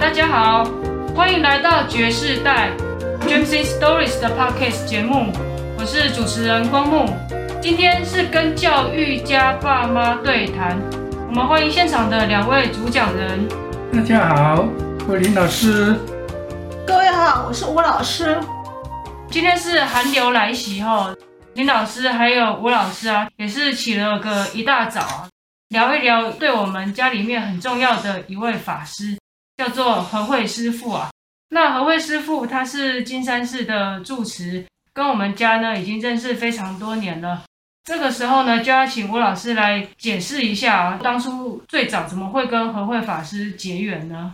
大家好，欢迎来到爵士代 Gems in Stories 的 Podcast 节目，我是主持人光木。今天是跟教育家爸妈对谈，我们欢迎现场的两位主讲人。大家好，我林老师。各位好，我是吴老师。今天是寒流来袭哈，林老师还有吴老师啊，也是起了个一大早啊，聊一聊对我们家里面很重要的一位法师。叫做和慧师父啊，那和慧师父他是金山寺的住持，跟我们家呢已经认识非常多年了。这个时候呢，就要请吴老师来解释一下啊，当初最早怎么会跟和慧法师结缘呢？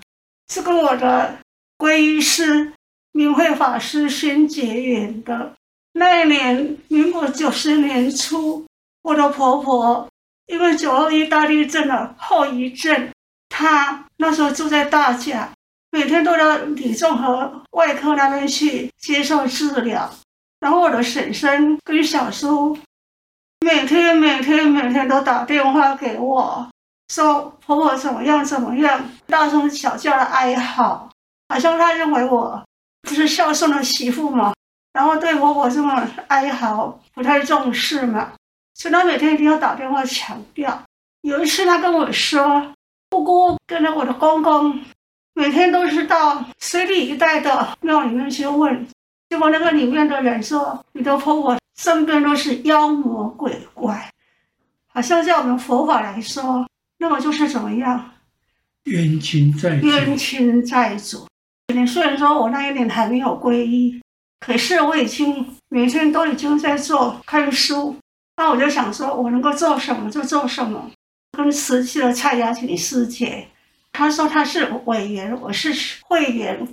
是跟我的皈依师明慧法师先结缘的。那一年，民国九十年初，我的婆婆因为九二一大地震的后遗症。他那时候住在大甲，每天都到李综合外科那边去接受治疗。然后我的婶婶跟小叔每天每天每天都打电话给我，说婆婆怎么样怎么样，大声小叫的哀嚎，好像他认为我不是孝顺的媳妇嘛，然后对婆婆这么哀嚎，不太重视嘛，所以他每天一定要打电话强调。有一次他跟我说。姑姑跟着我的公公，每天都是到水里一带的庙里面去问，结果那个里面的人说：“你的婆婆身边都是妖魔鬼怪，好像在我们佛法来说，那么就是怎么样？冤亲债。冤亲债主。你虽然说我那一年还没有皈依，可是我已经每天都已经在做看书，那我就想说，我能够做什么就做什么。”跟慈济的蔡雅琴师姐，她说她是委员，我是会员，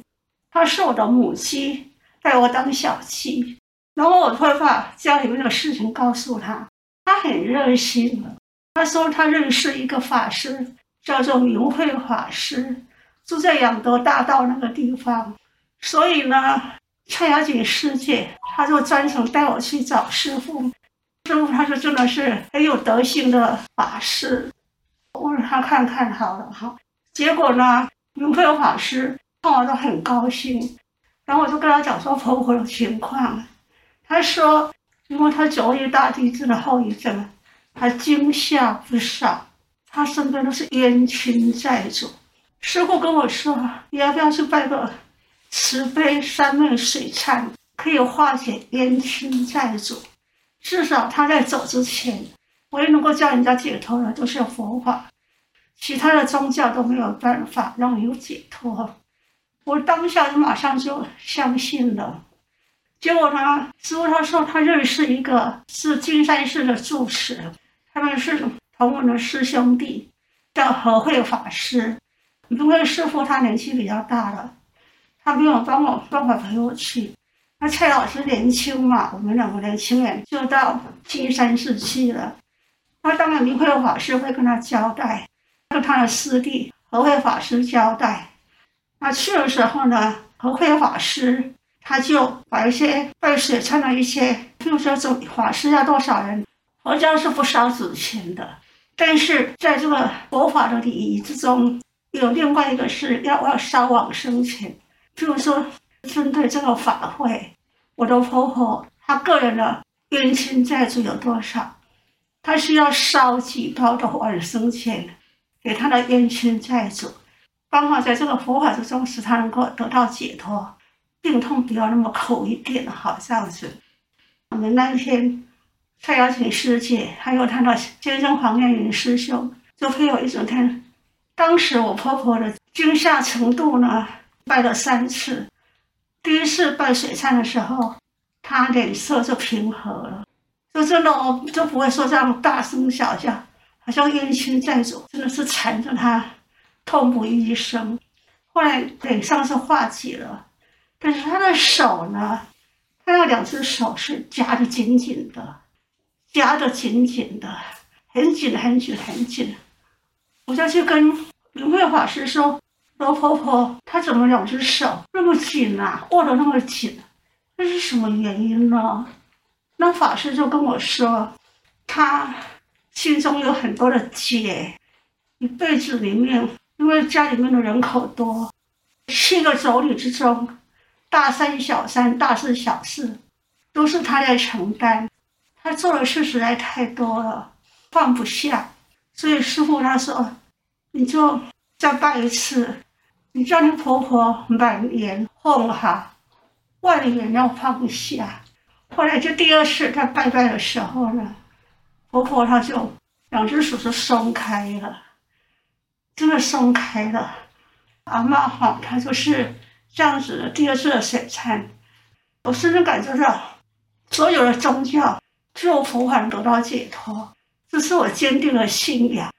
她是我的母亲，带我当小七。然后我会把家里面的事情告诉她，她很热心。她说她认识一个法师，叫做明慧法师，住在养德大道那个地方。所以呢，蔡雅琴师姐她就专程带我去找师傅。师傅他说真的是很有德行的法师，我让他看看好了哈。结果呢，云慧法师看完都很高兴，然后我就跟他讲说婆婆的情况，他说因为他九一大地震的后遗症，他惊吓不少，他身边都是冤亲债主。师父跟我说，你要不要去拜个慈悲三昧水忏，可以化解冤亲债主。至少他在走之前，唯一能够叫人家解脱的都是佛法，其他的宗教都没有办法让你有解脱。我当下就马上就相信了。结果呢，师傅他说他认识一个是金山寺的住持，他们是同门的师兄弟，叫和慧法师。因为师傅他年纪比较大了，他没有帮我办法陪我去。那蔡老师年轻嘛，我们两个年轻人就到金山寺去了。那当然，明慧法师会跟他交代，跟他的师弟和慧法师交代。那去的时候呢，和慧法师他就把一些拜水忏的一些，譬如说，这法师要多少人，佛教是不烧纸钱的，但是在这个佛法的礼仪之中，有另外一个是要要烧往生钱，譬如说。针对这个法会，我的婆婆她个人的冤亲债主有多少？她需要烧几包的往生钱给她的冤亲债主，刚好在这个佛法之中，使她能够得到解脱，病痛不要那么苦一点，好这样子。我们那一天，蔡雅琴师姐还有她的先生黄燕云师兄，就会有一整天。当时我婆婆的惊吓程度呢，拜了三次。第一次拜水忏的时候，她脸色就平和了，就真的我就不会说这样大声小叫，好像冤亲债主真的是缠着他，痛不欲生。后来脸上是化解了，但是他的手呢，他那两只手是夹得紧紧的，夹得紧紧的，很紧很紧很紧。我就去跟明慧法师说。罗婆婆，她怎么两只手那么紧啊？握得那么紧，这是什么原因呢？那法师就跟我说，他心中有很多的结，一辈子里面，因为家里面的人口多，七个妯娌之中，大三小三、大四小四，都是他在承担。他做的事实在太多了，放不下。所以师傅他说：“你就再拜一次，你叫你婆婆满愿奉哈，万愿要放下。”后来就第二次在拜拜的时候呢，婆婆她就两只手就松开了，真的松开了。阿嬷哈，她就是这样子的。第二次的水忏，我深深感受到，所有的宗教只有佛法得到解脱，这是我坚定的信仰。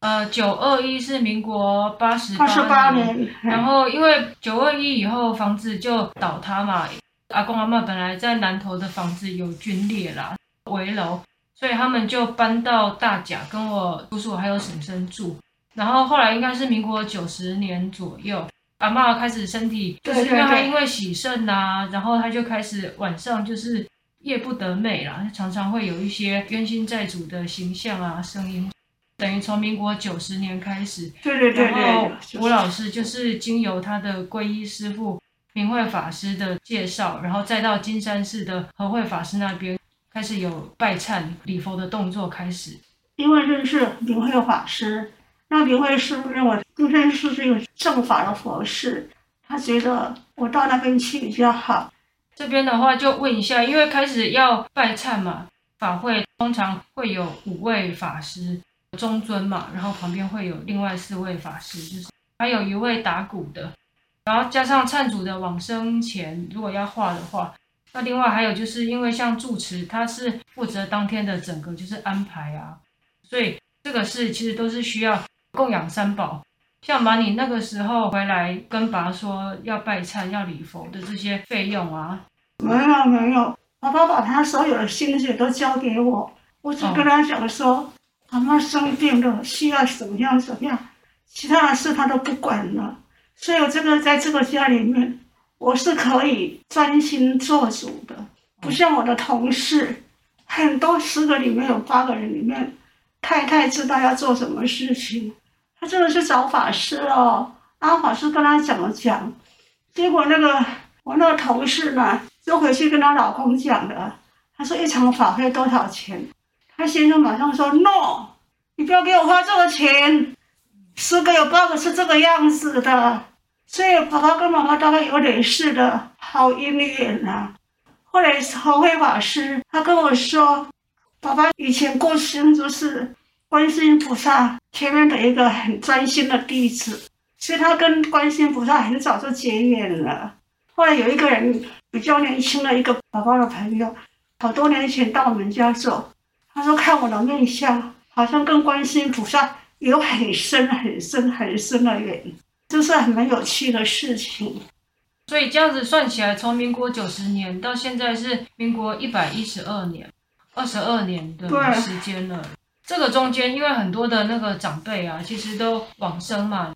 呃，九二一是民国八十八十八年，然后因为九二一以后房子就倒塌嘛，阿公阿嬷本来在南投的房子有龟裂啦，危楼，所以他们就搬到大甲，跟我叔叔还有婶婶住。然后后来应该是民国九十年左右，阿嬷开始身体就是因为她因为洗肾呐、啊，然后她就开始晚上就是夜不得寐啦，常常会有一些冤亲债主的形象啊声音，等于从民国九十年开始，对对对，然后吴老师就是经由他的皈依师傅明慧法师的介绍，然后再到金山寺的和慧法师那边开始有拜忏礼佛的动作开始，因为认识明慧法师。那明慧师父认为金山寺是一个正法的佛事，他觉得我到那边去比较好。这边的话就问一下，因为开始要拜忏嘛，法会通常会有五位法师中尊嘛，然后旁边会有另外四位法师，就是还有一位打鼓的，然后加上忏主的往生前，如果要画的话，那另外还有就是因为像住持他是负责当天的整个就是安排啊，所以这个是其实都是需要。供养三宝，像把你那个时候回来跟爸说要拜忏、要礼佛的这些费用啊，没有没有，爸爸把他所有的心血都交给我，我只跟他讲说，妈妈生病了，需要怎么样怎么样，其他的事他都不管了。所以我这个在这个家里面，我是可以专心做主的，不像我的同事，很多十个里面有八个人里面，太太知道要做什么事情。他真的是找法师哦，然后法师跟他讲了讲，结果那个我那个同事呢，就回去跟她老公讲了。他说一场法会多少钱？他先生马上说 no，你不要给我花这个钱，十个有八个是这个样子的。所以爸爸跟妈妈大概有点事的好姻缘啊。后来和慧法师他跟我说，爸爸以前过生就是。观世音菩萨前面的一个很专心的弟子，所以他跟观世音菩萨很早就结缘了。后来有一个人比较年轻的一个宝宝的朋友，好多年前到我们家做，他说看我的面相，好像跟观世音菩萨有很深很深很深的缘，这是很蛮有趣的事情。所以这样子算起来，从民国九十年到现在是民国一百一十二年，二十二年的时间了。这个中间，因为很多的那个长辈啊，其实都往生嘛，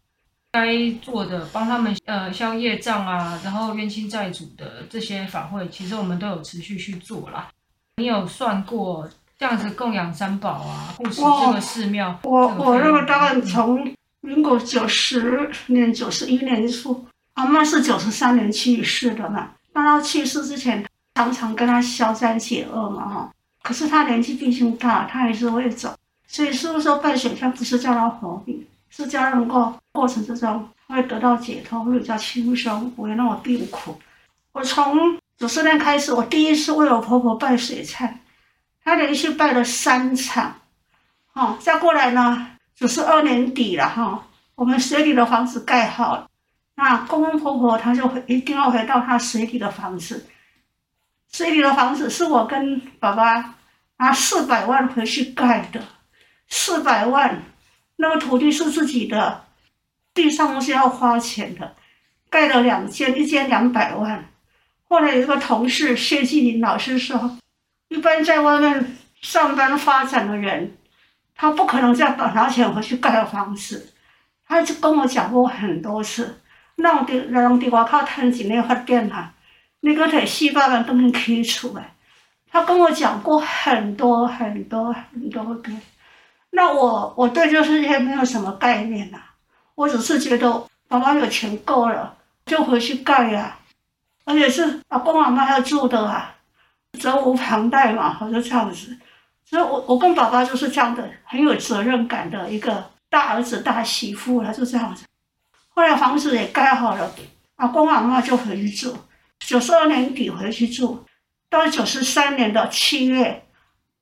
该做的帮他们呃消业障啊，然后冤亲债主的这些法会，其实我们都有持续去做啦。你有算过这样子供养三宝啊，护持这个寺庙？我我那个大概从民国九十年、九十一年初，阿嬷是九十三年去世的嘛，那他去世之前，常常跟他消灾解厄嘛哈。可是他年纪毕竟大，他还是会走。所以师父说拜水忏不是叫他活命，是叫他能够过程之中会得到解脱，会比较轻松，不会那么病苦。我从九十年开始，我第一次为我婆婆拜水忏，她连续拜了三场。哦，再过来呢，只是二年底了哈，我们水里的房子盖好了，那公公婆婆他就会一定要回到他水里的房子。水里的房子是我跟爸爸。拿四百万回去盖的，四百万，那个土地是自己的，地上是要花钱的，盖了两间，一间两百万。后来有一个同事谢继林老师说，一般在外面上班发展的人，他不可能再把拿钱回去盖房子。他就跟我讲过很多次，让的让的外靠趁钱来发展哈，你个得四百万都能开出来。他跟我讲过很多很多很多遍，那我我对这世界没有什么概念呐、啊，我只是觉得爸爸有钱够了，就回去盖呀、啊，而且是阿公阿妈要住的啊，责无旁贷嘛，我就这样子。所以我我跟爸爸就是这样的，很有责任感的一个大儿子大媳妇了，就这样子。后来房子也盖好了，阿公阿妈就回去住。九十二年底回去住，到九十三年的七月，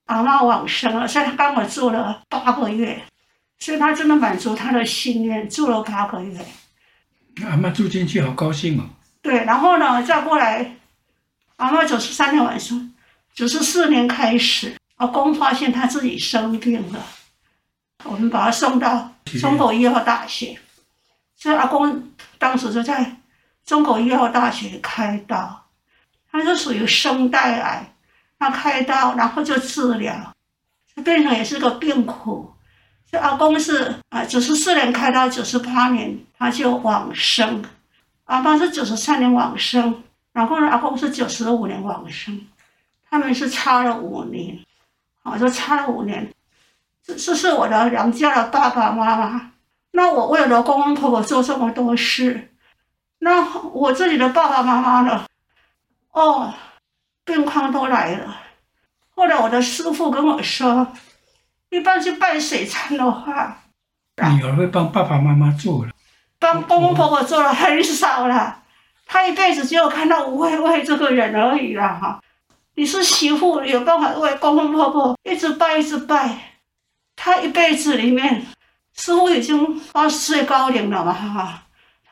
阿妈往生了，所以他跟我住了八个月，所以他真的满足他的心愿，住了八个月。阿妈住进去好高兴哦。对，然后呢，再过来，阿妈九十三年晚上，九十四年开始，阿公发现他自己生病了，我们把他送到中国医药大学，所以阿公当时就在。中国医药大学开刀，他是属于声带癌，他开刀，然后就治疗，就变成也是个病苦。这阿公是啊，九十四年开刀，九十八年他就往生。阿妈是九十三年往生，然后呢，阿公是九十五年往生，他们是差了五年，啊，就差了五年。这这是我的娘家的爸爸妈妈，那我为了公公婆婆做这么多事。那我自己的爸爸妈妈呢？哦，病况都来了。后来我的师傅跟我说，一般去办水忏的话，女儿会帮爸爸妈妈做了，帮公公婆婆做了很少了。他一辈子只有看到吴慧慧这个人而已了哈。你是媳妇，有办法为公公婆婆一直拜一直拜。他一辈子里面，师父已经八十岁高龄了嘛哈。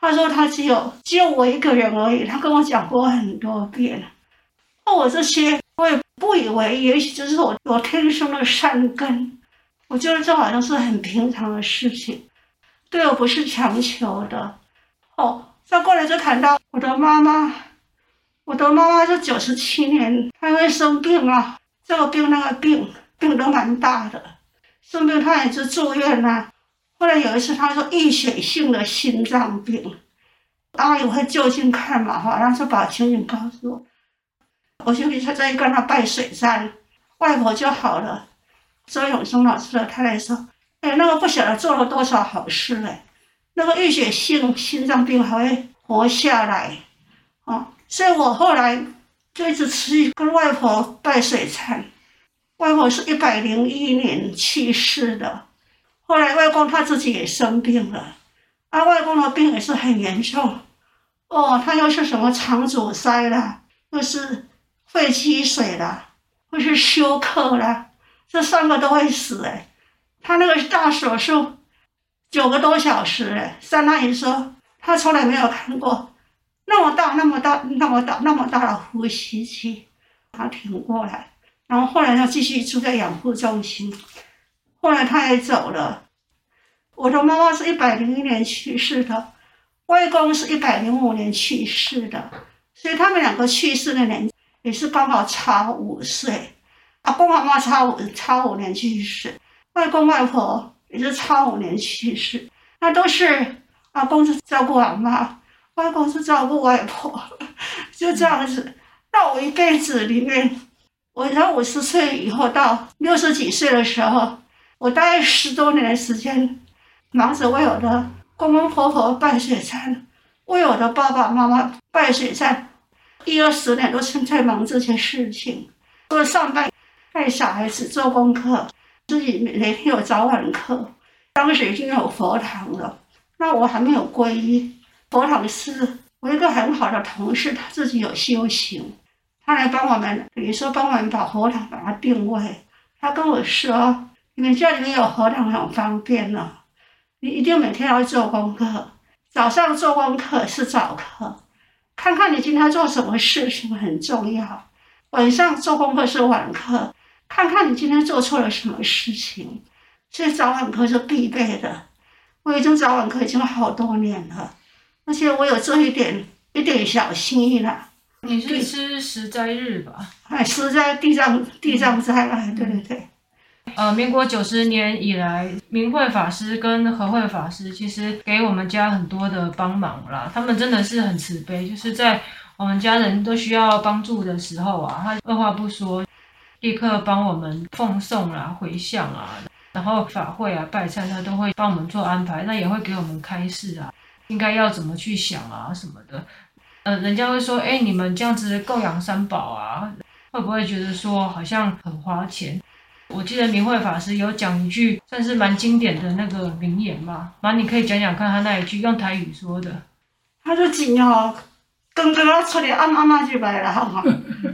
他说他只有只有我一个人而已，他跟我讲过很多遍。那我这些我也不以为，也许就是我我天生的善根。我觉得这好像是很平常的事情，对我不是强求的。哦，再过来就谈到我的妈妈，我的妈妈是九十七年，她因为生病啊，这个病那个病，病都蛮大的，生病她也是住院呐、啊。后来有一次，她说溢血性的心脏病，阿姨会就近看嘛哈，然后就把情形告诉我，我就去再跟他拜水山，外婆就好了。周永松老师的太太说，哎，那个不晓得做了多少好事嘞，那个溢血性心脏病还会活下来，哦，所以我后来就一直吃跟外婆拜水餐。外婆是一百零一年去世的。后来外公他自己也生病了，啊，外公的病也是很严重，哦，他又是什么肠阻塞了，又是肺积水了，又是休克了，这三个都会死哎。他那个大手术九个多小时哎，三阿姨说他从来没有看过那么大、那么大、那么大、那么大的呼吸机，他挺过来，然后后来他继续住在养护中心。后来他也走了，我的妈妈是一百零一年去世的，外公是一百零五年去世的，所以他们两个去世的年也是刚好差五岁。阿公阿妈差五差五年去世，外公外婆也是差五年去世。那都是阿公是照顾阿妈，外公是照顾外婆，就这样子。那我一辈子里面，我从五十岁以后到六十几岁的时候。我大概十多年的时间，忙着为我的公公婆婆拜水忏，为我的爸爸妈妈拜水忏，一二十年都是在忙这些事情。除了上班、带小孩子、做功课，自己每天有早晚课。当时已经有佛堂了，那我还没有皈依。佛堂是我一个很好的同事，他自己有修行，他来帮我们，比如说帮我们把佛堂把它定位。他跟我说。你们家里面有佛堂很方便呢，你一定每天要做功课。早上做功课是早课，看看你今天做什么事情很重要。晚上做功课是晚课，看看你今天做错了什么事情。所以早晚课是必备的。我已经早晚课已经好多年了，而且我有做一点一点小心意啦。你是吃十斋日吧？哎，十斋地藏地藏斋，哎，对对对。呃，民国九十年以来，明慧法师跟和慧法师其实给我们家很多的帮忙啦。他们真的是很慈悲，就是在我们家人都需要帮助的时候啊，他二话不说，立刻帮我们奉送啦、回向啊，然后法会啊、拜忏，他都会帮我们做安排，那也会给我们开示啊。应该要怎么去想啊什么的。呃，人家会说，哎，你们这样子供养三宝啊，会不会觉得说好像很花钱？我记得明慧法师有讲一句算是蛮经典的那个名言嘛，妈，你可以讲讲看他那一句用台语说的。他说紧哦，刚刚要出来按妈妈就来了，好吗？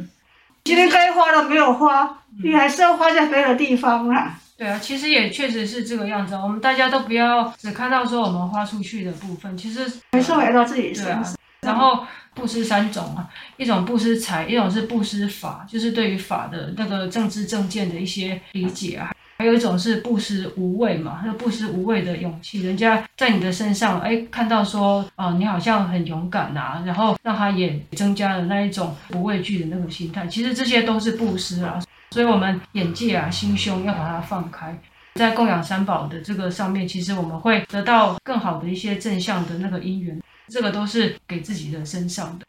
今天该花的没有花，你还是要花在别的地方啊。对啊，其实也确实是这个样子。我们大家都不要只看到说我们花出去的部分，其实还是回到自己身上。啊。然后布施三种啊，一种布施财，一种是布施法，就是对于法的那个政治政见的一些理解啊。还有一种是布施无畏嘛，那布施无畏的勇气，人家在你的身上，哎，看到说，啊，你好像很勇敢呐，然后让他也增加了那一种不畏惧的那个心态。其实这些都是布施啊，所以我们眼界啊、心胸要把它放开，在供养三宝的这个上面，其实我们会得到更好的一些正向的那个因缘，这个都是给自己的身上的。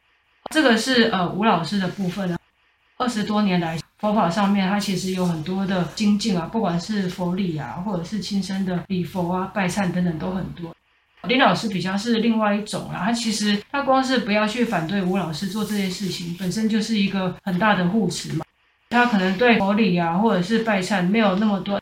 这个是呃吴老师的部分啊，二十多年来。佛法上面，他其实有很多的精进啊，不管是佛礼啊，或者是亲身的礼佛啊、拜忏等等，都很多。林老师比较是另外一种啊，他其实他光是不要去反对吴老师做这些事情，本身就是一个很大的护持嘛。他可能对佛礼啊，或者是拜忏没有那么多，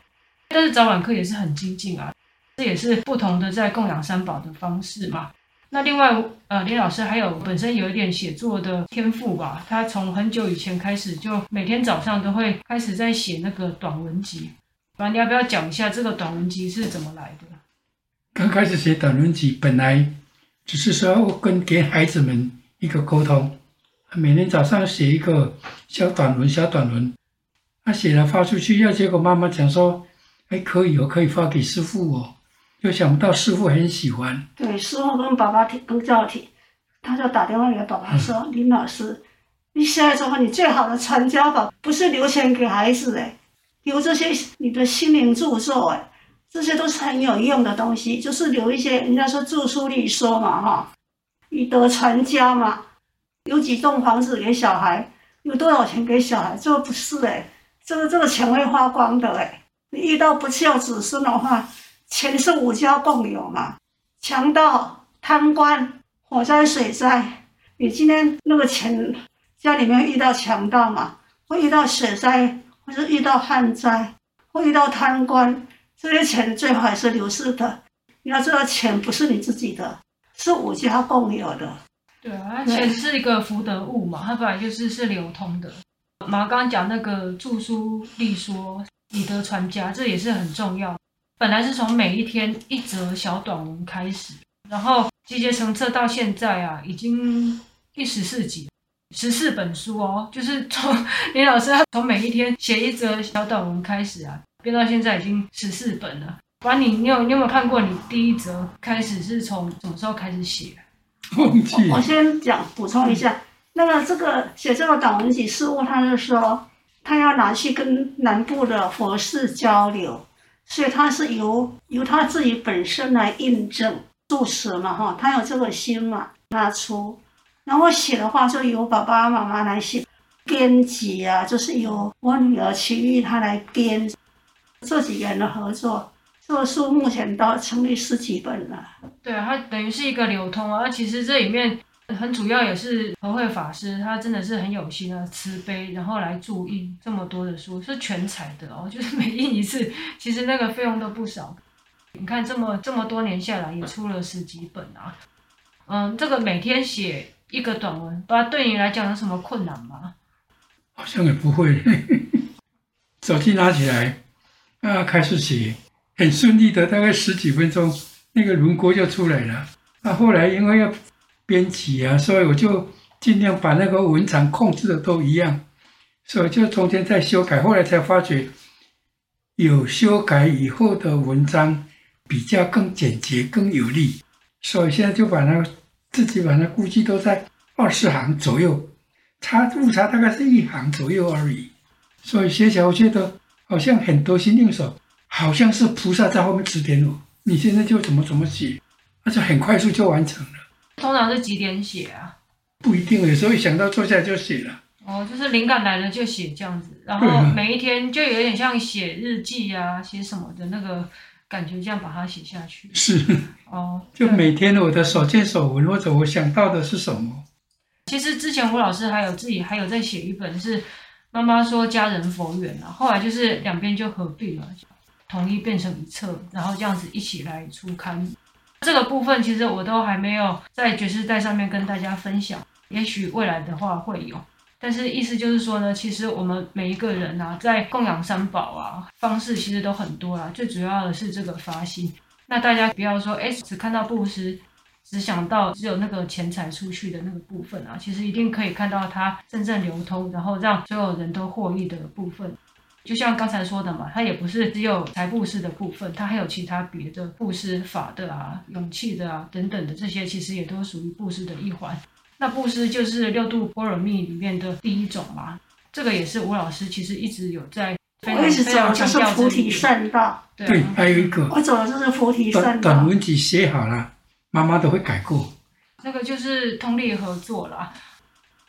但是早晚课也是很精进啊，这也是不同的在供养三宝的方式嘛。那另外，呃，林老师还有本身有一点写作的天赋吧，他从很久以前开始就每天早上都会开始在写那个短文集。不然你要不要讲一下这个短文集是怎么来的？刚开始写短文集，本来只是说我跟给孩子们一个沟通，每天早上写一个小短文，小短文。他写了发出去，要结果妈妈讲说，哎，可以哦，可以发给师傅哦。又想不到师傅很喜欢，对，师傅跟爸爸提都叫提，他就打电话给爸爸说：“嗯、林老师，你现在做你最好的传家宝，不是留钱给孩子哎，留这些你的心灵著作哎，这些都是很有用的东西，就是留一些人家说著书立说嘛哈，以德传家嘛，有几栋房子给小孩，有多少钱给小孩，这个不是哎，这个这个钱会花光的哎，你遇到不孝子孙的话。”钱是五家共有嘛？强盗、贪官、火灾、水灾，你今天那个钱，家里面遇到强盗嘛，会遇到水灾，或者遇到旱灾，会遇到贪官，这些钱最好还是流失的。你要知道，钱不是你自己的，是五家共有的。对啊，钱是一个福德物嘛，它本来就是是流通的。马刚刚讲那个著书立说，以德传家，这也是很重要。本来是从每一天一则小短文开始，然后集结成册到现在啊，已经第十四集，十四本书哦。就是从 林老师他从每一天写一则小短文开始啊，编到现在已经十四本了。管你你有你有没有看过你第一则开始是从什么时候开始写？我先讲补充一下，那个这个写这个短文集，事务他是说他要拿去跟南部的佛寺交流。所以他是由由他自己本身来印证住持嘛哈，他有这个心嘛，拿出，然后写的话就由爸爸妈妈来写，编辑啊，就是由我女儿齐玉她来编，这几个人的合作，这个书目前都成立十几本了。对啊，它等于是一个流通啊，其实这里面。很主要也是和慧法师，他真的是很有心啊，慈悲，然后来注印这么多的书，是全彩的哦，就是每印一次，其实那个费用都不少。你看这么这么多年下来，也出了十几本啊。嗯，这个每天写一个短文，不知道对你来讲有什么困难吗？好像也不会，手机拿起来啊，开始写，很顺利的，大概十几分钟，那个轮廓就出来了。那后来因为要编辑啊，所以我就尽量把那个文长控制的都一样，所以就中间再修改，后来才发觉有修改以后的文章比较更简洁、更有力，所以现在就把那个自己把那估计都在二十行左右，差误差大概是一行左右而已，所以写起来我觉得好像很得心应手，好像是菩萨在后面指点我，你现在就怎么怎么写，而且很快速就完成了。通常是几点写啊？不一定，有时候一想到坐下来就写了。哦，就是灵感来了就写这样子，然后每一天就有点像写日记啊，写什么的那个感觉这样把它写下去。是哦，就每天我的所见所闻或者我想到的是什么。其实之前吴老师还有自己还有在写一本是妈妈说家人佛缘啊，后来就是两边就合并了，统一变成一册，然后这样子一起来出刊。这个部分其实我都还没有在觉世代上面跟大家分享，也许未来的话会有。但是意思就是说呢，其实我们每一个人啊，在供养三宝啊方式其实都很多啦，最主要的是这个发心。那大家不要说，哎，只看到布施。只想到只有那个钱财出去的那个部分啊，其实一定可以看到它真正流通，然后让所有人都获益的部分。就像刚才说的嘛，它也不是只有财布施的部分，它还有其他别的布施法的啊、勇气的啊等等的这些，其实也都属于布施的一环。那布施就是六度波罗蜜里面的第一种嘛，这个也是吴老师其实一直有在非常我一直讲就是菩提圣道。对，对，还有一个我走的就是菩提圣道。短文集写好了。妈妈都会改过，那个就是通力合作啦。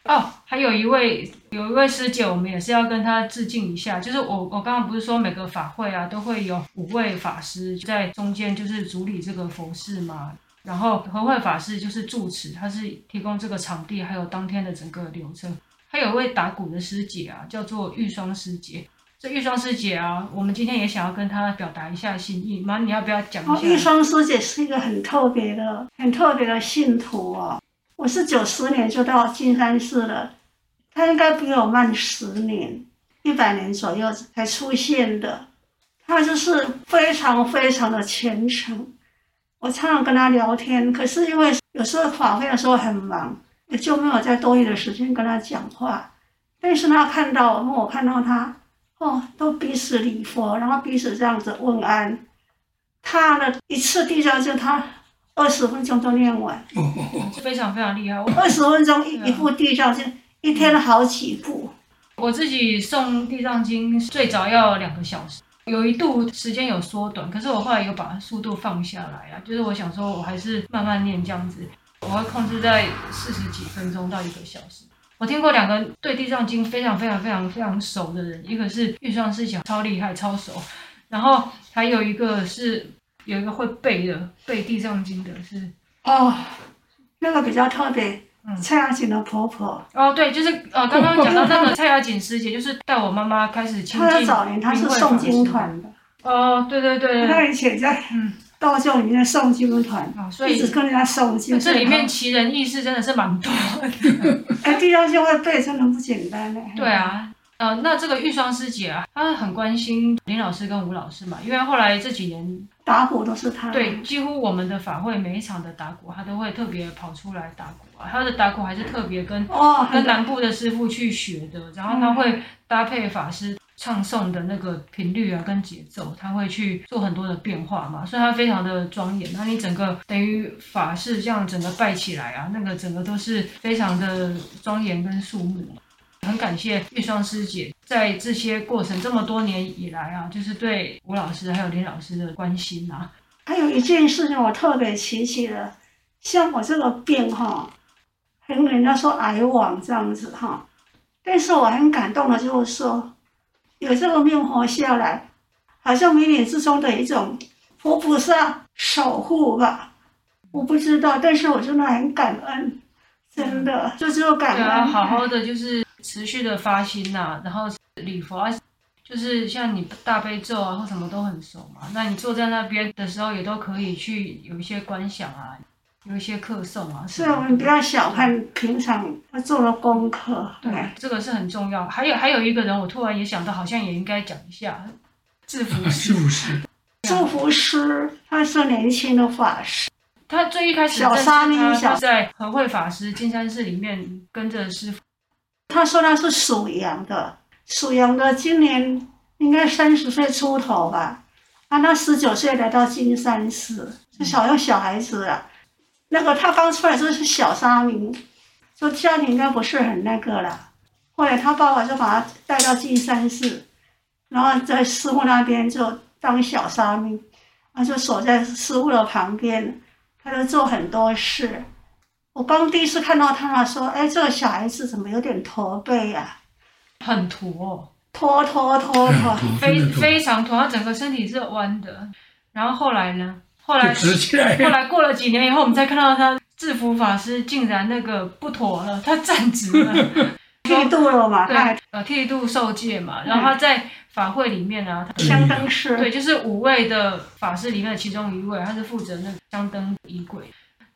哦，还有一位有一位师姐，我们也是要跟她致敬一下。就是我我刚刚不是说每个法会啊都会有五位法师在中间，就是主理这个佛事嘛。然后和慧法师就是住持，他是提供这个场地，还有当天的整个流程。还有位打鼓的师姐啊，叫做玉霜师姐。这玉霜师姐啊，我们今天也想要跟她表达一下心意。妈，你要不要讲一下？玉霜师姐是一个很特别的、很特别的信徒哦。我是九十年就到金山寺了，他应该比我慢十年，一百年左右才出现的。他就是非常非常的虔诚。我常常跟他聊天，可是因为有时候法会的时候很忙，也就没有再多余的时间跟他讲话。但是他看到我，我看到他。哦，都彼此礼佛，然后彼此这样子问安。他的一次地藏就，他二十分钟都念完，非常非常厉害。二十分钟一一部地藏经，一天好几部。我自己诵地藏经最早要两个小时，有一度时间有缩短，可是我后来有把速度放下来啊，就是我想说我还是慢慢念这样子，我会控制在四十几分钟到一个小时。我听过两个对地藏经非常非常非常非常熟的人，一个是玉霜师姐，超厉害超熟，然后还有一个是有一个会背的背地藏经的是哦，那个比较特别，嗯，蔡雅锦的婆婆哦，对，就是呃刚刚讲到那个蔡雅锦师姐，就是带我妈妈开始亲近。她早年她是诵经团的哦，对对对，她以前在嗯。道教里面的诵经团，啊，所以一直跟人家诵经。这里面奇人异事真的是蛮多的。哎，地藏经会背真的不简单嘞。对啊，呃，那这个玉霜师姐啊，她很关心林老师跟吴老师嘛，因为后来这几年打鼓都是她。对，几乎我们的法会每一场的打鼓，她都会特别跑出来打鼓啊。她的打鼓还是特别跟哦跟南部的师傅去学的，然后她会搭配法师。唱诵的那个频率啊，跟节奏，她会去做很多的变化嘛，所以她非常的庄严。那你整个等于法事这样整个拜起来啊，那个整个都是非常的庄严跟肃穆。很感谢玉双师姐在这些过程这么多年以来啊，就是对吴老师还有林老师的关心啊。还有一件事情我特别奇奇的，像我这个病哈，很人家说癌网这样子哈，但是我很感动的就是说。有这个命活下来，好像冥冥之中的一种佛菩萨守护吧，我不知道，但是我真的很感恩，真的就只有感恩。啊，好好的就是持续的发心呐、啊，然后礼佛啊，就是像你大悲咒啊或什么都很熟嘛，那你坐在那边的时候也都可以去有一些观想啊。有一些课诵啊，是我们不要小看平常他做的功课，对，这个是很重要。还有还有一个人，我突然也想到，好像也应该讲一下，制服师。智福师，智福师，他是年轻的法师，他最一开始小沙弥小在和慧法师金山寺里面跟着师父。他说他是属羊的，属羊的今年应该三十岁出头吧。啊，他十九岁来到金山寺，是小要小孩子啊。那个他刚出来就是小沙弥，就家里应该不是很那个了。后来他爸爸就把他带到金山寺，然后在师傅那边就当小沙弥，他就守在师傅的旁边，他就做很多事。我刚第一次看到他，他说：“哎，这个小孩子怎么有点驼背呀？很驼，驼驼驼驼，非非常驼，他整个身体是弯的。”然后后来呢？后来直起来。后来过了几年以后，我们才看到他制服法师竟然那个不妥了，他站直了，剃度了嘛？对，呃，剃度受戒嘛。然后他在法会里面呢、啊，香灯师，对，就是五位的法师里面的其中一位，他是负责那个香灯仪轨。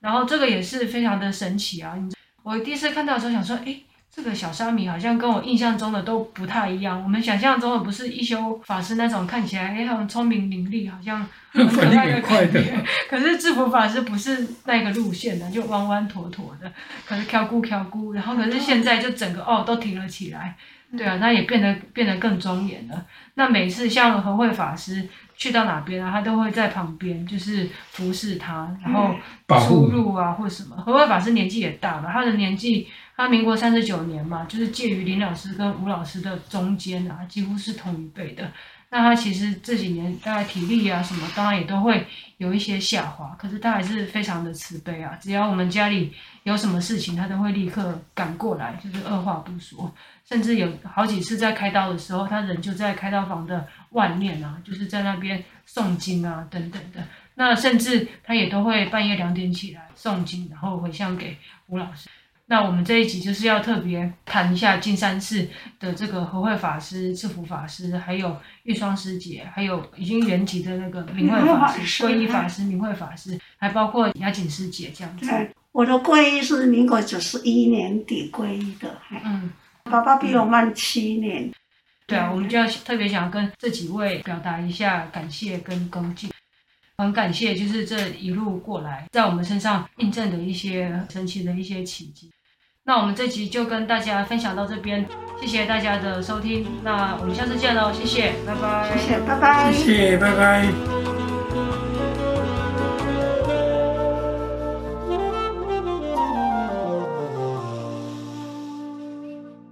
然后这个也是非常的神奇啊！我第一次看到的时候想说，哎。这个小沙弥好像跟我印象中的都不太一样。我们想象中的不是一休法师那种看起来哎很聪明伶俐，好像很 可爱的感觉。可是制服法师不是那个路线的，就弯弯妥妥的，可是挑姑挑姑。然后可是现在就整个哦都挺了起来，对啊，那也变得变得更庄严了。那每次像和慧法师去到哪边啊，他都会在旁边就是服侍他，然后出入啊或什么。何慧法师年纪也大了，他的年纪。他民国三十九年嘛，就是介于林老师跟吴老师的中间啊，几乎是同一辈的。那他其实这几年大概体力啊什么，当然也都会有一些下滑，可是他还是非常的慈悲啊。只要我们家里有什么事情，他都会立刻赶过来，就是二话不说。甚至有好几次在开刀的时候，他人就在开刀房的外面啊，就是在那边诵经啊等等的。那甚至他也都会半夜两点起来诵经，然后回向给吴老师。那我们这一集就是要特别谈一下金山寺的这个和慧法师、智福法师，还有玉霜师姐，还有已经圆寂的那个明慧法师、皈依法师、明慧法师，还包括雅景师姐这样子。对，我的皈依是民国九十一年底皈依的。嗯，爸爸比我慢七年。对啊，我们就要特别想跟这几位表达一下感谢跟恭敬。很感谢，就是这一路过来，在我们身上印证的一些神奇的一些奇迹。那我们这集就跟大家分享到这边，谢谢大家的收听，那我们下次见喽，谢谢，拜拜，谢谢，拜拜，谢谢，拜拜。